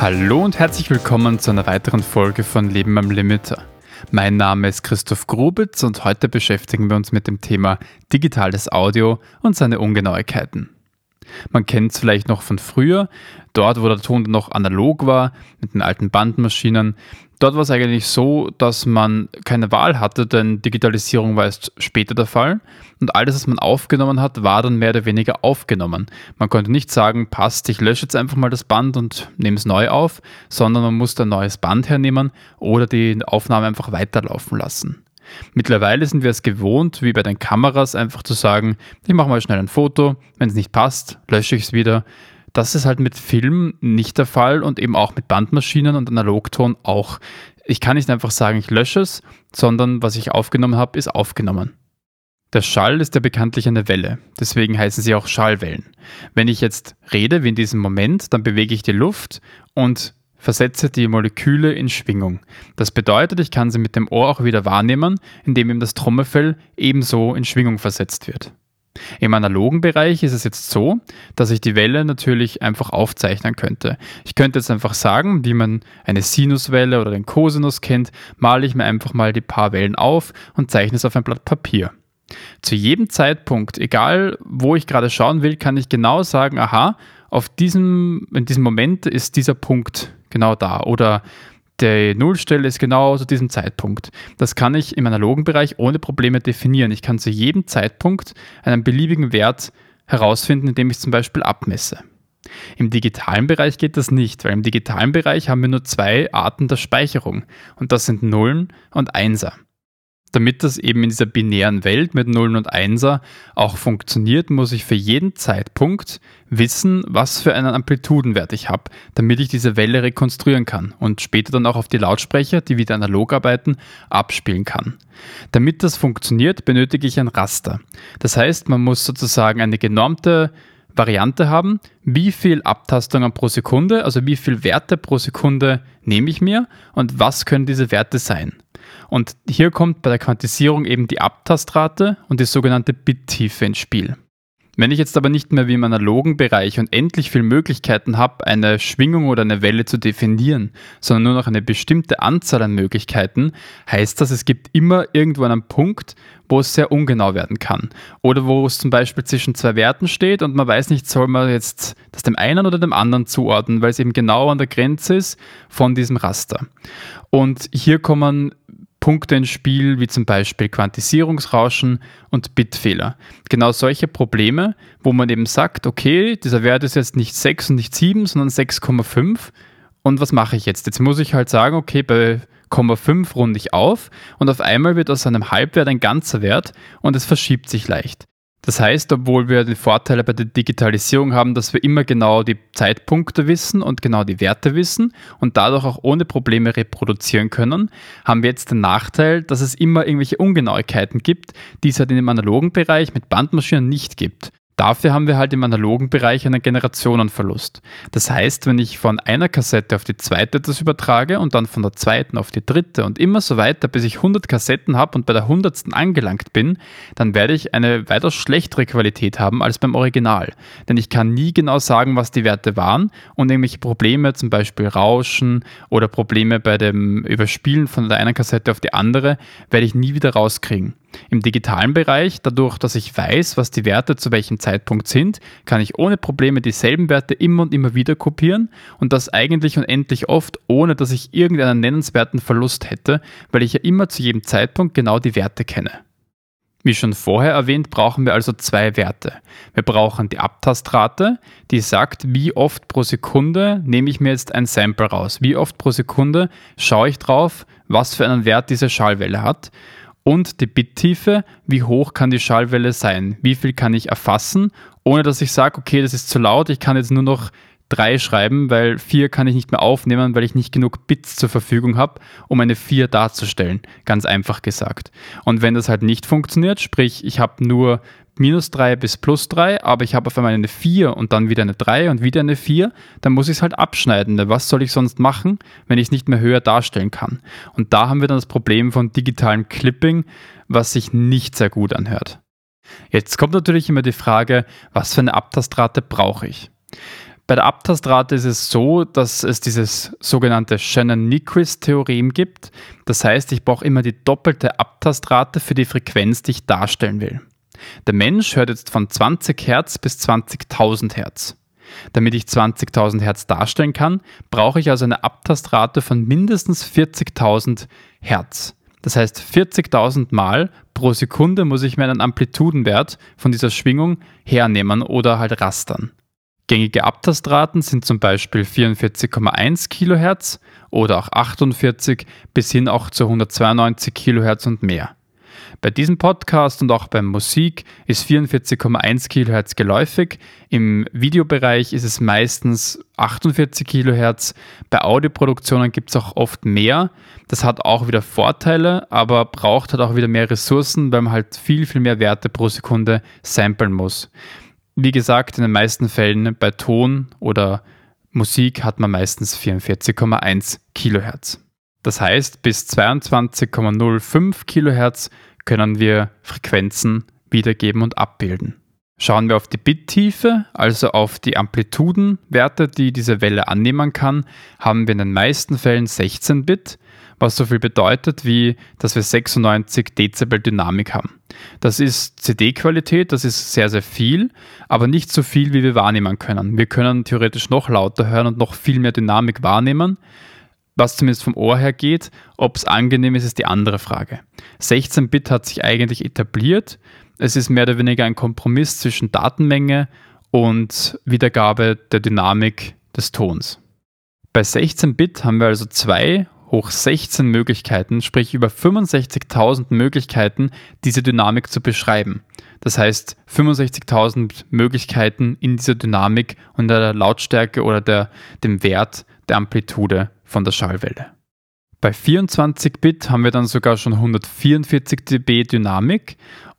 Hallo und herzlich willkommen zu einer weiteren Folge von Leben am Limiter. Mein Name ist Christoph Grubitz und heute beschäftigen wir uns mit dem Thema digitales Audio und seine Ungenauigkeiten. Man kennt es vielleicht noch von früher, dort wo der Ton noch analog war, mit den alten Bandmaschinen. Dort war es eigentlich so, dass man keine Wahl hatte, denn Digitalisierung war erst später der Fall und alles, was man aufgenommen hat, war dann mehr oder weniger aufgenommen. Man konnte nicht sagen, passt, ich lösche jetzt einfach mal das Band und nehme es neu auf, sondern man musste ein neues Band hernehmen oder die Aufnahme einfach weiterlaufen lassen. Mittlerweile sind wir es gewohnt, wie bei den Kameras, einfach zu sagen, ich mache mal schnell ein Foto, wenn es nicht passt, lösche ich es wieder. Das ist halt mit Film nicht der Fall und eben auch mit Bandmaschinen und Analogton auch. Ich kann nicht einfach sagen, ich lösche es, sondern was ich aufgenommen habe, ist aufgenommen. Der Schall ist ja bekanntlich eine Welle, deswegen heißen sie auch Schallwellen. Wenn ich jetzt rede, wie in diesem Moment, dann bewege ich die Luft und versetze die Moleküle in Schwingung. Das bedeutet, ich kann sie mit dem Ohr auch wieder wahrnehmen, indem ihm das Trommelfell ebenso in Schwingung versetzt wird. Im analogen Bereich ist es jetzt so, dass ich die Welle natürlich einfach aufzeichnen könnte. Ich könnte jetzt einfach sagen, wie man eine Sinuswelle oder den Cosinus kennt, male ich mir einfach mal die paar Wellen auf und zeichne es auf ein Blatt Papier. Zu jedem Zeitpunkt, egal wo ich gerade schauen will, kann ich genau sagen, aha, auf diesem, in diesem Moment ist dieser Punkt genau da. Oder die Nullstelle ist genau zu diesem Zeitpunkt. Das kann ich im analogen Bereich ohne Probleme definieren. Ich kann zu jedem Zeitpunkt einen beliebigen Wert herausfinden, indem ich zum Beispiel abmesse. Im digitalen Bereich geht das nicht, weil im digitalen Bereich haben wir nur zwei Arten der Speicherung und das sind Nullen und Einser damit das eben in dieser binären Welt mit Nullen und Einser auch funktioniert, muss ich für jeden Zeitpunkt wissen, was für einen Amplitudenwert ich habe, damit ich diese Welle rekonstruieren kann und später dann auch auf die Lautsprecher, die wieder analog arbeiten, abspielen kann. Damit das funktioniert, benötige ich ein Raster. Das heißt, man muss sozusagen eine genormte Variante haben, wie viel Abtastungen pro Sekunde, also wie viel Werte pro Sekunde nehme ich mir und was können diese Werte sein. Und hier kommt bei der Quantisierung eben die Abtastrate und die sogenannte Bittiefe ins Spiel. Wenn ich jetzt aber nicht mehr wie im analogen Bereich unendlich viele Möglichkeiten habe, eine Schwingung oder eine Welle zu definieren, sondern nur noch eine bestimmte Anzahl an Möglichkeiten, heißt das, es gibt immer irgendwo einen Punkt, wo es sehr ungenau werden kann. Oder wo es zum Beispiel zwischen zwei Werten steht und man weiß nicht, soll man jetzt das dem einen oder dem anderen zuordnen, weil es eben genau an der Grenze ist von diesem Raster. Und hier kommen Punkte ins Spiel, wie zum Beispiel Quantisierungsrauschen und Bitfehler. Genau solche Probleme, wo man eben sagt, okay, dieser Wert ist jetzt nicht 6 und nicht 7, sondern 6,5. Und was mache ich jetzt? Jetzt muss ich halt sagen, okay, bei 0,5 runde ich auf und auf einmal wird aus einem Halbwert ein ganzer Wert und es verschiebt sich leicht. Das heißt, obwohl wir die Vorteile bei der Digitalisierung haben, dass wir immer genau die Zeitpunkte wissen und genau die Werte wissen und dadurch auch ohne Probleme reproduzieren können, haben wir jetzt den Nachteil, dass es immer irgendwelche Ungenauigkeiten gibt, die es halt in dem analogen Bereich mit Bandmaschinen nicht gibt. Dafür haben wir halt im analogen Bereich einen Generationenverlust. Das heißt, wenn ich von einer Kassette auf die zweite das übertrage und dann von der zweiten auf die dritte und immer so weiter, bis ich 100 Kassetten habe und bei der hundertsten angelangt bin, dann werde ich eine weitaus schlechtere Qualität haben als beim Original. Denn ich kann nie genau sagen, was die Werte waren und irgendwelche Probleme, zum Beispiel Rauschen oder Probleme bei dem Überspielen von der einen Kassette auf die andere, werde ich nie wieder rauskriegen. Im digitalen Bereich, dadurch, dass ich weiß, was die Werte zu welchem Zeitpunkt sind, kann ich ohne Probleme dieselben Werte immer und immer wieder kopieren und das eigentlich unendlich oft, ohne dass ich irgendeinen nennenswerten Verlust hätte, weil ich ja immer zu jedem Zeitpunkt genau die Werte kenne. Wie schon vorher erwähnt, brauchen wir also zwei Werte. Wir brauchen die Abtastrate, die sagt, wie oft pro Sekunde nehme ich mir jetzt ein Sample raus. Wie oft pro Sekunde schaue ich drauf, was für einen Wert diese Schallwelle hat und die Bittiefe, wie hoch kann die Schallwelle sein, wie viel kann ich erfassen, ohne dass ich sage, okay, das ist zu laut, ich kann jetzt nur noch drei schreiben, weil vier kann ich nicht mehr aufnehmen, weil ich nicht genug Bits zur Verfügung habe, um eine vier darzustellen. Ganz einfach gesagt. Und wenn das halt nicht funktioniert, sprich, ich habe nur minus 3 bis plus 3, aber ich habe auf einmal eine 4 und dann wieder eine 3 und wieder eine 4, dann muss ich es halt abschneiden. Was soll ich sonst machen, wenn ich es nicht mehr höher darstellen kann? Und da haben wir dann das Problem von digitalem Clipping, was sich nicht sehr gut anhört. Jetzt kommt natürlich immer die Frage, was für eine Abtastrate brauche ich? Bei der Abtastrate ist es so, dass es dieses sogenannte Shannon-Nyquist-Theorem gibt. Das heißt, ich brauche immer die doppelte Abtastrate für die Frequenz, die ich darstellen will. Der Mensch hört jetzt von 20 Hertz bis 20.000 Hertz. Damit ich 20.000 Hertz darstellen kann, brauche ich also eine Abtastrate von mindestens 40.000 Hertz. Das heißt, 40.000 Mal pro Sekunde muss ich mir einen Amplitudenwert von dieser Schwingung hernehmen oder halt rastern. Gängige Abtastraten sind zum Beispiel 44,1 kHz oder auch 48 bis hin auch zu 192 kHz und mehr. Bei diesem Podcast und auch beim Musik ist 44,1 kHz geläufig. Im Videobereich ist es meistens 48 kHz. Bei Audioproduktionen gibt es auch oft mehr. Das hat auch wieder Vorteile, aber braucht halt auch wieder mehr Ressourcen, weil man halt viel, viel mehr Werte pro Sekunde samplen muss. Wie gesagt, in den meisten Fällen bei Ton oder Musik hat man meistens 44,1 Kilohertz. Das heißt, bis 22,05 Kilohertz können wir Frequenzen wiedergeben und abbilden. Schauen wir auf die Bittiefe, also auf die Amplitudenwerte, die diese Welle annehmen kann, haben wir in den meisten Fällen 16 Bit, was so viel bedeutet, wie dass wir 96 Dezibel Dynamik haben. Das ist CD-Qualität, das ist sehr, sehr viel, aber nicht so viel, wie wir wahrnehmen können. Wir können theoretisch noch lauter hören und noch viel mehr Dynamik wahrnehmen. Was zumindest vom Ohr her geht, ob es angenehm ist, ist die andere Frage. 16-Bit hat sich eigentlich etabliert. Es ist mehr oder weniger ein Kompromiss zwischen Datenmenge und Wiedergabe der Dynamik des Tons. Bei 16-Bit haben wir also zwei hoch 16 Möglichkeiten, sprich über 65.000 Möglichkeiten, diese Dynamik zu beschreiben. Das heißt 65.000 Möglichkeiten in dieser Dynamik und der Lautstärke oder der, dem Wert der Amplitude von der Schallwelle. Bei 24-Bit haben wir dann sogar schon 144 dB Dynamik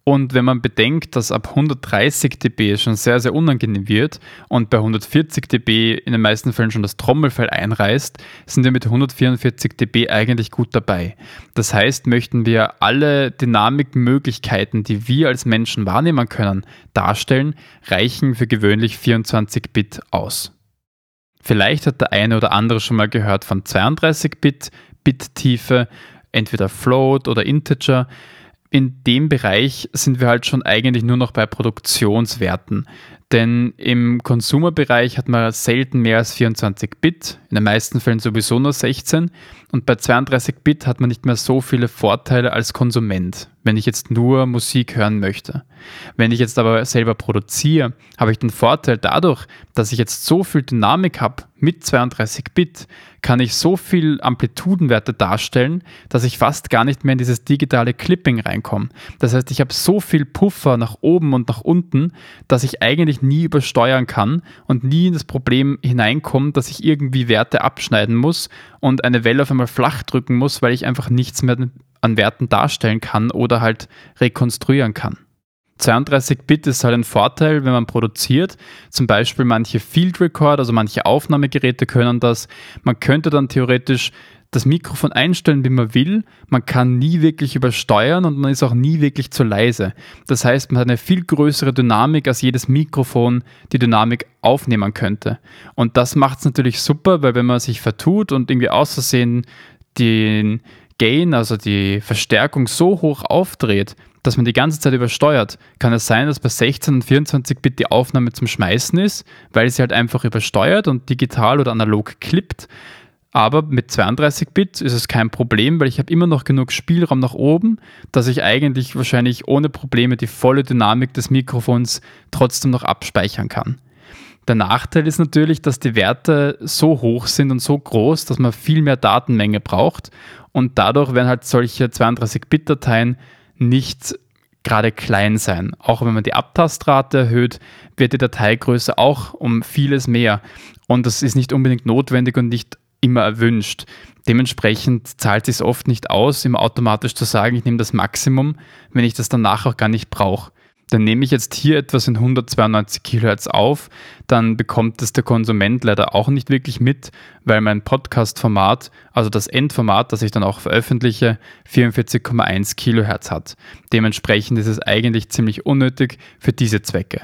und wenn man bedenkt, dass ab 130 dB schon sehr, sehr unangenehm wird und bei 140 dB in den meisten Fällen schon das Trommelfell einreißt, sind wir mit 144 dB eigentlich gut dabei. Das heißt, möchten wir alle Dynamikmöglichkeiten, die wir als Menschen wahrnehmen können, darstellen, reichen für gewöhnlich 24 Bit aus. Vielleicht hat der eine oder andere schon mal gehört von 32 Bit, Bit-Tiefe, entweder Float oder Integer in dem Bereich sind wir halt schon eigentlich nur noch bei Produktionswerten. Denn im Consumer-Bereich hat man selten mehr als 24 Bit, in den meisten Fällen sowieso nur 16. Und bei 32 Bit hat man nicht mehr so viele Vorteile als Konsument, wenn ich jetzt nur Musik hören möchte. Wenn ich jetzt aber selber produziere, habe ich den Vorteil dadurch, dass ich jetzt so viel Dynamik habe mit 32 Bit, kann ich so viel Amplitudenwerte darstellen, dass ich fast gar nicht mehr in dieses digitale Clipping reinkomme. Das heißt, ich habe so viel Puffer nach oben und nach unten, dass ich eigentlich nie übersteuern kann und nie in das Problem hineinkomme, dass ich irgendwie Werte abschneiden muss und eine Welle auf einmal flach drücken muss, weil ich einfach nichts mehr an Werten darstellen kann oder halt rekonstruieren kann. 32-Bit ist halt ein Vorteil, wenn man produziert. Zum Beispiel manche Field Record, also manche Aufnahmegeräte können das. Man könnte dann theoretisch das Mikrofon einstellen, wie man will. Man kann nie wirklich übersteuern und man ist auch nie wirklich zu leise. Das heißt, man hat eine viel größere Dynamik, als jedes Mikrofon die Dynamik aufnehmen könnte. Und das macht es natürlich super, weil wenn man sich vertut und irgendwie außersehen den Gain, also die Verstärkung so hoch aufdreht, dass man die ganze Zeit übersteuert, kann es sein, dass bei 16 und 24 Bit die Aufnahme zum Schmeißen ist, weil sie halt einfach übersteuert und digital oder analog klippt. Aber mit 32 Bit ist es kein Problem, weil ich habe immer noch genug Spielraum nach oben, dass ich eigentlich wahrscheinlich ohne Probleme die volle Dynamik des Mikrofons trotzdem noch abspeichern kann. Der Nachteil ist natürlich, dass die Werte so hoch sind und so groß, dass man viel mehr Datenmenge braucht und dadurch werden halt solche 32-Bit-Dateien nicht gerade klein sein. Auch wenn man die Abtastrate erhöht, wird die Dateigröße auch um vieles mehr. Und das ist nicht unbedingt notwendig und nicht immer erwünscht. Dementsprechend zahlt es sich oft nicht aus, immer automatisch zu sagen, ich nehme das Maximum, wenn ich das danach auch gar nicht brauche. Dann nehme ich jetzt hier etwas in 192 kHz auf, dann bekommt es der Konsument leider auch nicht wirklich mit, weil mein Podcast-Format, also das Endformat, das ich dann auch veröffentliche, 44,1 kHz hat. Dementsprechend ist es eigentlich ziemlich unnötig für diese Zwecke.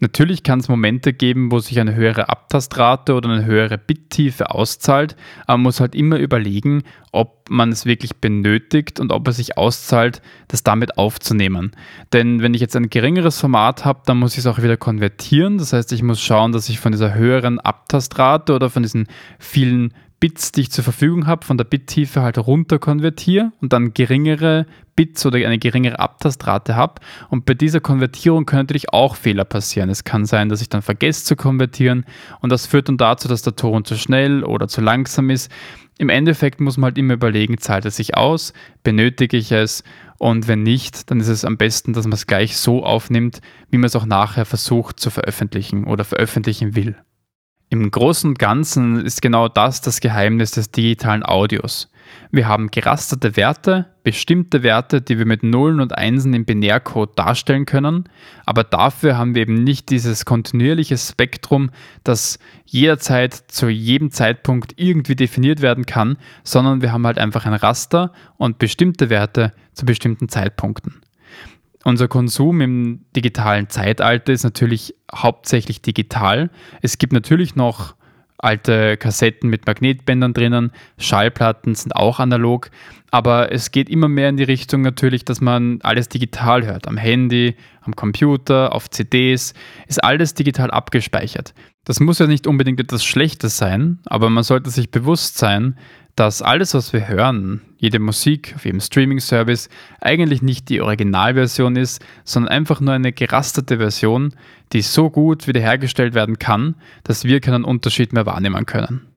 Natürlich kann es Momente geben, wo sich eine höhere Abtastrate oder eine höhere Bittiefe auszahlt, aber man muss halt immer überlegen, ob man es wirklich benötigt und ob es sich auszahlt, das damit aufzunehmen. Denn wenn ich jetzt ein geringeres Format habe, dann muss ich es auch wieder konvertieren. Das heißt, ich muss schauen, dass ich von dieser höheren Abtastrate oder von diesen vielen Bits, die ich zur Verfügung habe, von der Bittiefe halt runter konvertiere und dann geringere Bits oder eine geringere Abtastrate habe. Und bei dieser Konvertierung können natürlich auch Fehler passieren. Es kann sein, dass ich dann vergesse zu konvertieren und das führt dann dazu, dass der Ton zu schnell oder zu langsam ist. Im Endeffekt muss man halt immer überlegen, zahlt es sich aus, benötige ich es und wenn nicht, dann ist es am besten, dass man es gleich so aufnimmt, wie man es auch nachher versucht zu veröffentlichen oder veröffentlichen will. Im Großen und Ganzen ist genau das das Geheimnis des digitalen Audios. Wir haben gerasterte Werte, bestimmte Werte, die wir mit Nullen und Einsen im Binärcode darstellen können, aber dafür haben wir eben nicht dieses kontinuierliche Spektrum, das jederzeit zu jedem Zeitpunkt irgendwie definiert werden kann, sondern wir haben halt einfach ein Raster und bestimmte Werte zu bestimmten Zeitpunkten. Unser Konsum im digitalen Zeitalter ist natürlich hauptsächlich digital. Es gibt natürlich noch alte Kassetten mit Magnetbändern drinnen, Schallplatten sind auch analog, aber es geht immer mehr in die Richtung natürlich, dass man alles digital hört. Am Handy, am Computer, auf CDs, ist alles digital abgespeichert. Das muss ja nicht unbedingt etwas Schlechtes sein, aber man sollte sich bewusst sein, dass alles, was wir hören, jede Musik auf jedem Streaming-Service, eigentlich nicht die Originalversion ist, sondern einfach nur eine gerasterte Version, die so gut wiederhergestellt werden kann, dass wir keinen Unterschied mehr wahrnehmen können.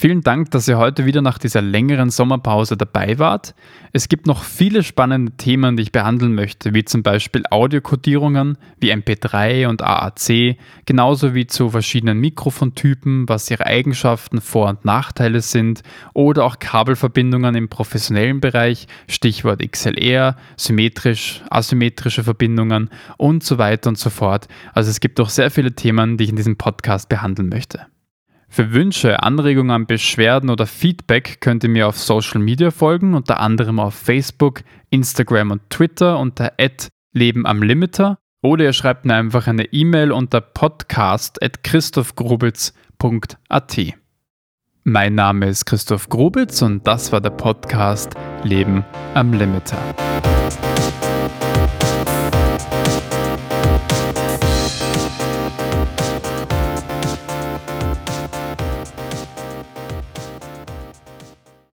Vielen Dank, dass ihr heute wieder nach dieser längeren Sommerpause dabei wart. Es gibt noch viele spannende Themen, die ich behandeln möchte, wie zum Beispiel Audiokodierungen wie MP3 und AAC, genauso wie zu verschiedenen Mikrofontypen, was ihre Eigenschaften, Vor- und Nachteile sind, oder auch Kabelverbindungen im professionellen Bereich, Stichwort XLR, symmetrisch, asymmetrische Verbindungen und so weiter und so fort. Also es gibt doch sehr viele Themen, die ich in diesem Podcast behandeln möchte. Für Wünsche, Anregungen, Beschwerden oder Feedback könnt ihr mir auf Social Media folgen, unter anderem auf Facebook, Instagram und Twitter unter Leben am Limiter oder ihr schreibt mir einfach eine E-Mail unter podcast.christophgrubitz.at. Mein Name ist Christoph Grubitz und das war der Podcast Leben am Limiter.